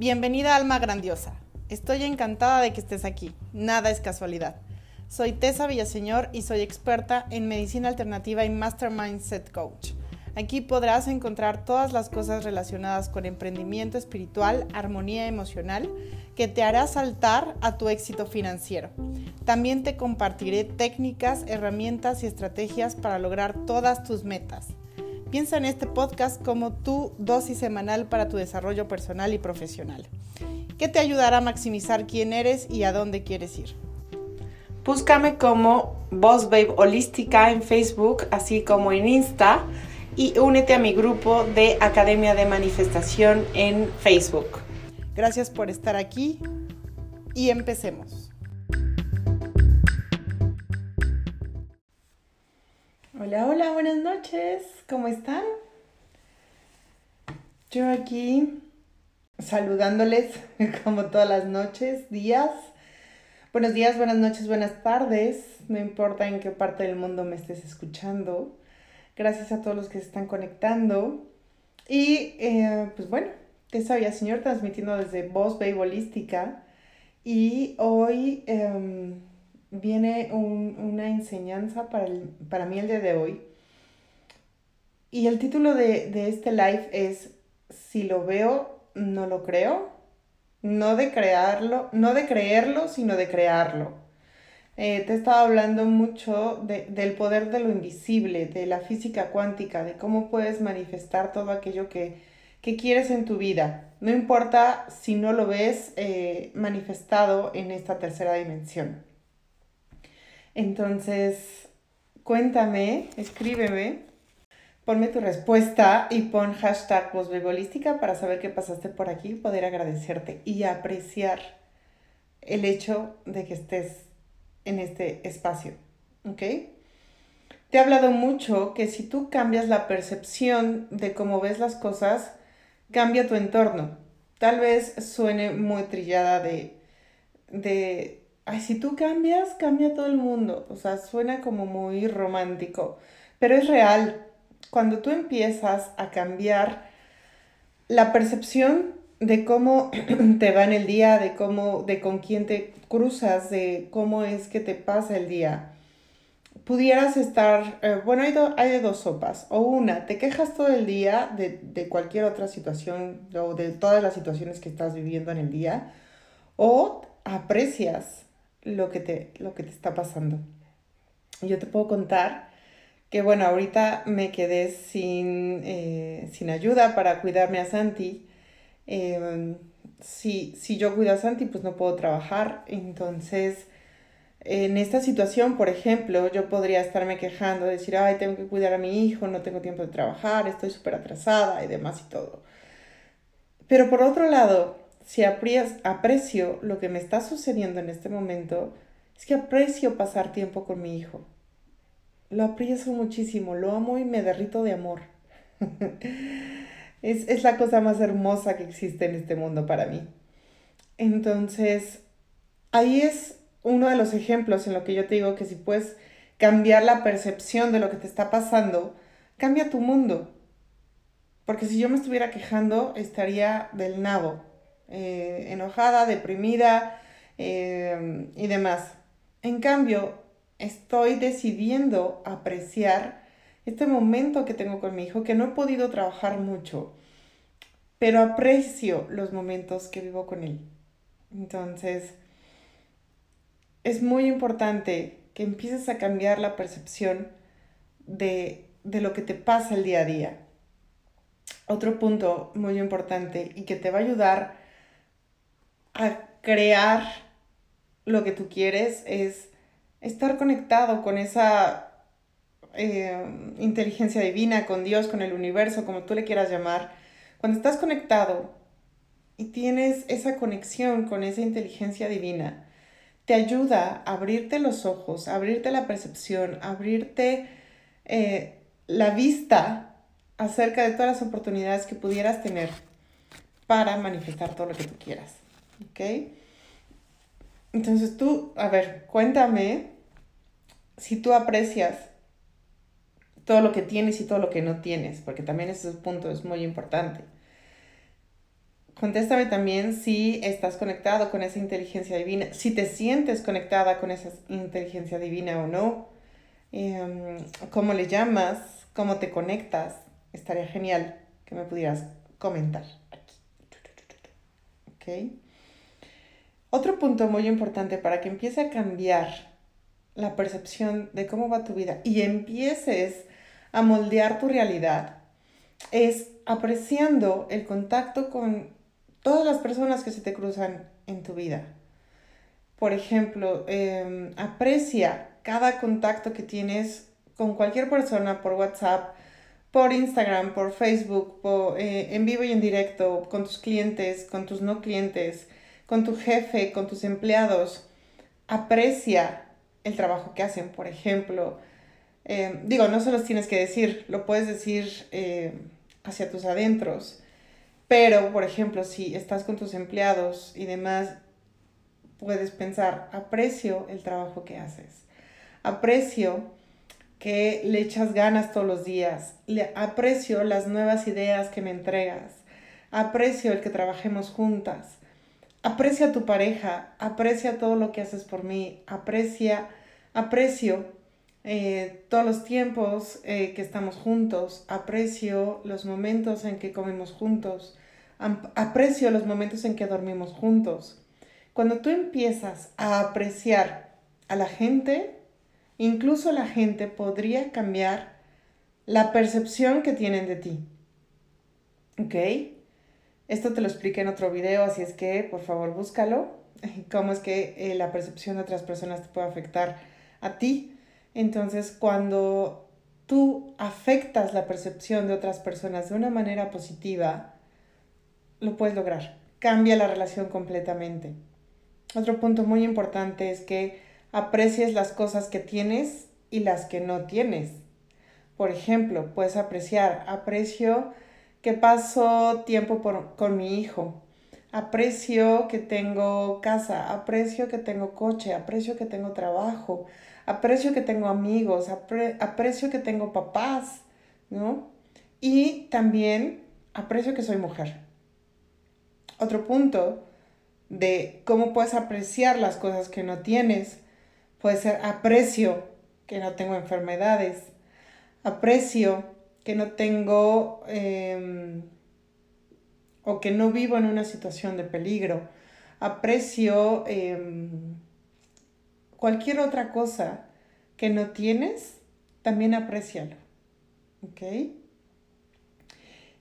Bienvenida Alma Grandiosa. Estoy encantada de que estés aquí. Nada es casualidad. Soy Tessa Villaseñor y soy experta en medicina alternativa y Master Mindset Coach. Aquí podrás encontrar todas las cosas relacionadas con emprendimiento espiritual, armonía emocional, que te hará saltar a tu éxito financiero. También te compartiré técnicas, herramientas y estrategias para lograr todas tus metas. Piensa en este podcast como tu dosis semanal para tu desarrollo personal y profesional, que te ayudará a maximizar quién eres y a dónde quieres ir. Búscame como Boss Babe Holística en Facebook, así como en Insta, y únete a mi grupo de Academia de Manifestación en Facebook. Gracias por estar aquí y empecemos. Hola, hola, buenas noches. ¿Cómo están? Yo aquí saludándoles como todas las noches, días. Buenos días, buenas noches, buenas tardes. No importa en qué parte del mundo me estés escuchando. Gracias a todos los que se están conectando. Y eh, pues bueno, te sabía señor transmitiendo desde Voz Holística. Y hoy em, viene una enseñanza para, para, mí el día de hoy. Y el título de, este live es Si lo veo, no lo creo. No de crearlo, no de creerlo, sino de crearlo. Eh, te he estado hablando mucho del poder de lo invisible, de la física cuántica, de cómo puedes manifestar todo aquello que, quieres en tu vida. No importa si no lo ves eh, manifestado en esta tercera dimensión. Entonces, cuéntame, escríbeme, ponme tu respuesta y pon hashtag posbebolística para saber qué pasaste por aquí y poder agradecerte y apreciar el hecho de que estés en este espacio. ¿Ok? Te he hablado mucho que si tú cambias la percepción de cómo ves las cosas, cambia tu entorno. Tal vez suene muy trillada de, de ay, si tú cambias, cambia todo el mundo. O sea, suena como muy romántico, pero es real. Cuando tú empiezas a cambiar la percepción de cómo te va en el día, de cómo, de con quién te cruzas, de cómo es que te pasa el día, pudieras estar, eh, bueno, hay, hay, de dos sopas. O una, te quejas todo el día de, de, cualquier otra situación o de todas las situaciones que estás viviendo en el día. O aprecias lo que te, lo que te está pasando. Yo te puedo contar que, bueno, ahorita me quedé sin, eh, sin ayuda para cuidarme a Santi. Em, si, si yo cuido a Santi, pues no puedo trabajar. Entonces, en esta situación, por ejemplo, yo podría estarme quejando, decir, ay, tengo que cuidar a mi hijo, no tengo tiempo de trabajar, estoy súper atrasada y demás y todo. Pero por otro lado, si aprecio lo que me está sucediendo en este momento, es que aprecio pasar tiempo con mi hijo. Lo aprecio muchísimo, lo amo y me derrito de amor. es, es la cosa más hermosa que existe en este mundo para mí. Entonces, ahí es uno de los ejemplos en lo que yo te digo que si puedes cambiar la percepción de lo que te está pasando, cambia tu mundo. Porque si yo me estuviera quejando, estaría del nabo. Eh, enojada, deprimida eh, y demás. En cambio, estoy decidiendo apreciar este momento que tengo con mi hijo, que no he podido trabajar mucho, pero aprecio los momentos que vivo con él. Entonces, es muy importante que empieces a cambiar la percepción de, de lo que te pasa el día a día. Otro punto muy importante y que te va a ayudar a crear lo que tú quieres es estar conectado con esa eh, inteligencia divina, con Dios, con el universo, como tú le quieras llamar. Cuando estás conectado y tienes esa conexión con esa inteligencia divina, te ayuda a abrirte los ojos, abrirte la percepción, abrirte eh, la vista acerca de todas las oportunidades que pudieras tener para manifestar todo lo que tú quieras. ¿Ok? Entonces tú, a ver, cuéntame si tú aprecias todo lo que tienes y todo lo que no tienes, porque también ese punto es muy importante. Contéstame también si estás conectado con esa inteligencia divina, si te sientes conectada con esa inteligencia divina o no, em, cómo le llamas, cómo te conectas. Estaría genial que me pudieras comentar aquí. ¿Ok? Otro punto muy importante para que empiece a cambiar la percepción de cómo va tu vida y empieces a moldear tu realidad es apreciando el contacto con todas las personas que se te cruzan en tu vida. Por ejemplo, em, aprecia cada contacto que tienes con cualquier persona por WhatsApp, por Instagram, por Facebook, eh, en vivo y en directo, con tus clientes, con tus no clientes, con tu jefe, con tus empleados. Aprecia el trabajo que hacen, por ejemplo. Em, digo, no se los tienes que decir, lo puedes decir em, hacia tus adentros. Pero, por ejemplo, si estás con tus empleados y demás, puedes pensar, aprecio el trabajo que haces. Aprecio que le echas ganas todos los días. Le aprecio las nuevas ideas que me entregas. Aprecio el que trabajemos juntas. Aprecia a tu pareja. Aprecia todo lo que haces por mí. Aprecia, aprecio eh, todos los tiempos eh, que estamos juntos. Aprecio los momentos en que comemos juntos aprecio los momentos en que dormimos juntos. Cuando tú empiezas a apreciar a la gente, incluso la gente podría cambiar la percepción que tienen de ti. ¿Ok? Esto te lo expliqué en otro video, así es que por favor búscalo. Cómo es que eh, la percepción de otras personas te puede afectar a ti. Entonces, cuando tú afectas la percepción de otras personas de una manera positiva, lo puedes lograr. Cambia la relación completamente. Otro punto muy importante es que aprecies las cosas que tienes y las que no tienes. Por ejemplo, puedes apreciar, aprecio que paso tiempo con mi hijo, aprecio que tengo casa, aprecio que tengo coche, aprecio que tengo trabajo, aprecio que tengo amigos, aprecio que tengo papás, ¿no? Y también aprecio que soy mujer otro punto de cómo puedes apreciar las cosas que no tienes. Puede ser aprecio que no tengo enfermedades, aprecio que no tengo em, o que no vivo en una situación de peligro, aprecio em, cualquier otra cosa que no tienes, también aprecialo. ¿Ok?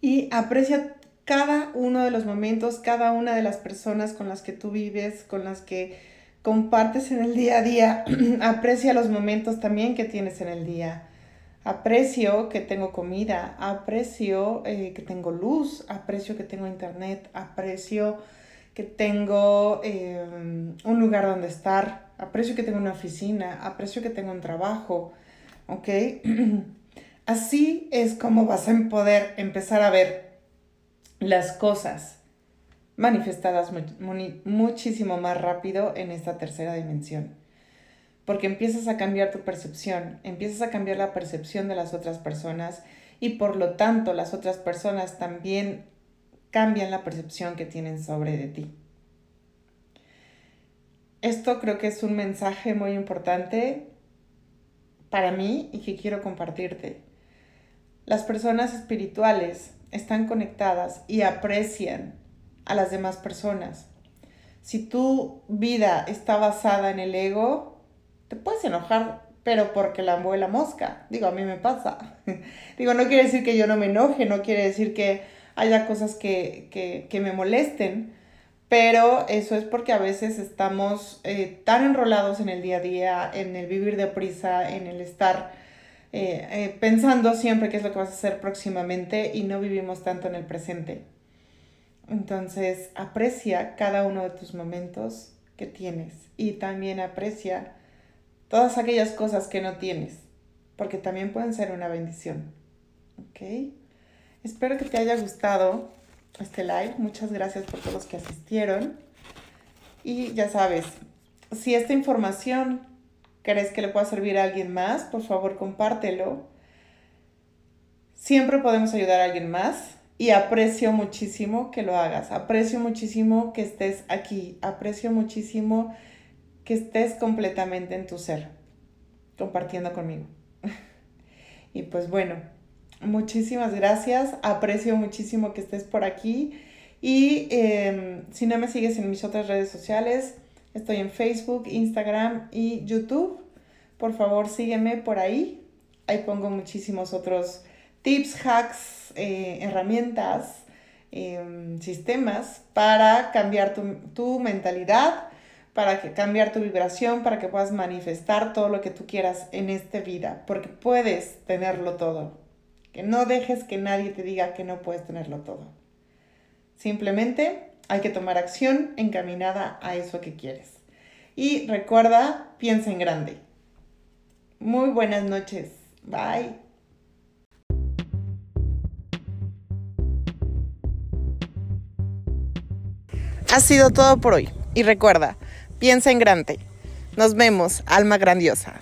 Y aprecia cada uno de los momentos, cada una de las personas con las que tú vives, con las que compartes en el día a día. Aprecia los momentos también que tienes en el día. Aprecio que tengo comida, aprecio eh, que tengo luz, aprecio que tengo internet, aprecio que tengo em, un lugar donde estar, aprecio que tengo una oficina, aprecio que tengo un trabajo. Así es como vas a poder empezar a ver las cosas manifestadas muchísimo más rápido en esta tercera dimensión. Porque empiezas a cambiar tu percepción, empiezas a cambiar la percepción de las otras personas y por lo tanto las otras personas también cambian la percepción que tienen sobre de ti. Esto creo que es un mensaje muy importante para mí y que quiero compartirte. Las personas espirituales están conectadas y aprecian a las demás personas. Si tu vida está basada en el ego, te puedes enojar, pero porque la la mosca. Digo, a mí me pasa. Digo, no quiere decir que yo no me enoje, no quiere decir que haya cosas que, me molesten, pero eso es porque a veces estamos eh, tan enrolados en el día a día, en el vivir de prisa, en el estar eh, eh, pensando siempre qué es lo que vas a hacer próximamente y no vivimos tanto en el presente. Entonces, aprecia cada uno de tus momentos que tienes y también aprecia todas aquellas cosas que no tienes, porque también pueden ser una bendición. ¿Ok? Espero que te haya gustado este live. Muchas gracias por todos los que asistieron. Y ya sabes, si esta información crees que le pueda servir a alguien más, por favor compártelo. Siempre podemos ayudar a alguien más y aprecio muchísimo que lo hagas, aprecio muchísimo que estés aquí, aprecio muchísimo que estés completamente en tu ser, compartiendo conmigo. y pues bueno, muchísimas gracias, aprecio muchísimo que estés por aquí y em, si no me sigues en mis otras redes sociales, estoy en Facebook, Instagram y YouTube. Por favor, sígueme por ahí. Ahí pongo muchísimos otros tips, hacks, eh, herramientas, em, sistemas para cambiar tu, tu mentalidad, para que, cambiar tu vibración, para que puedas manifestar todo lo que tú quieras en esta vida, porque puedes tenerlo todo. Que no dejes que nadie te diga que no puedes tenerlo todo. Simplemente hay que tomar acción encaminada a eso que quieres. Y recuerda, piensa en grande. Muy buenas noches. Bye. Ha sido todo por hoy. Y recuerda, piensa en grande. Nos vemos, alma grandiosa.